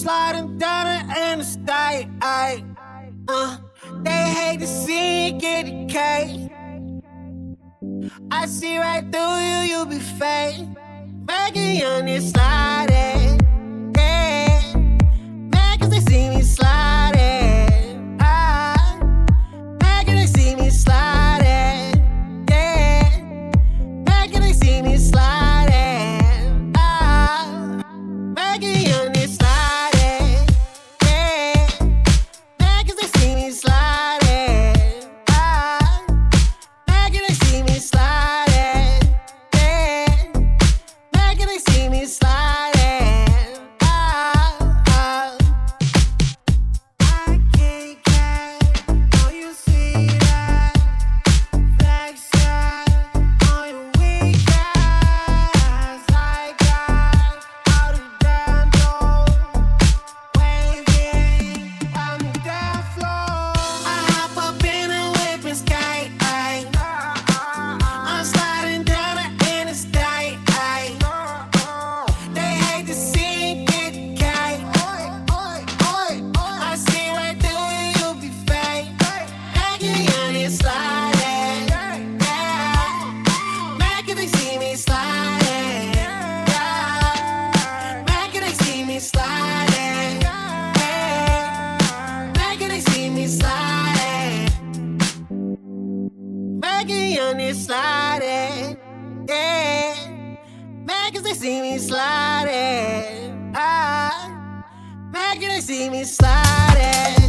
sliding down an interstate. Uh, they hate to see you get decayed. I see right through you, you be fake. Making on this sliding. sliding. Yeah. Man, cause they see me sliding. Ah. Man, cause they see me sliding.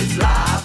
it's live.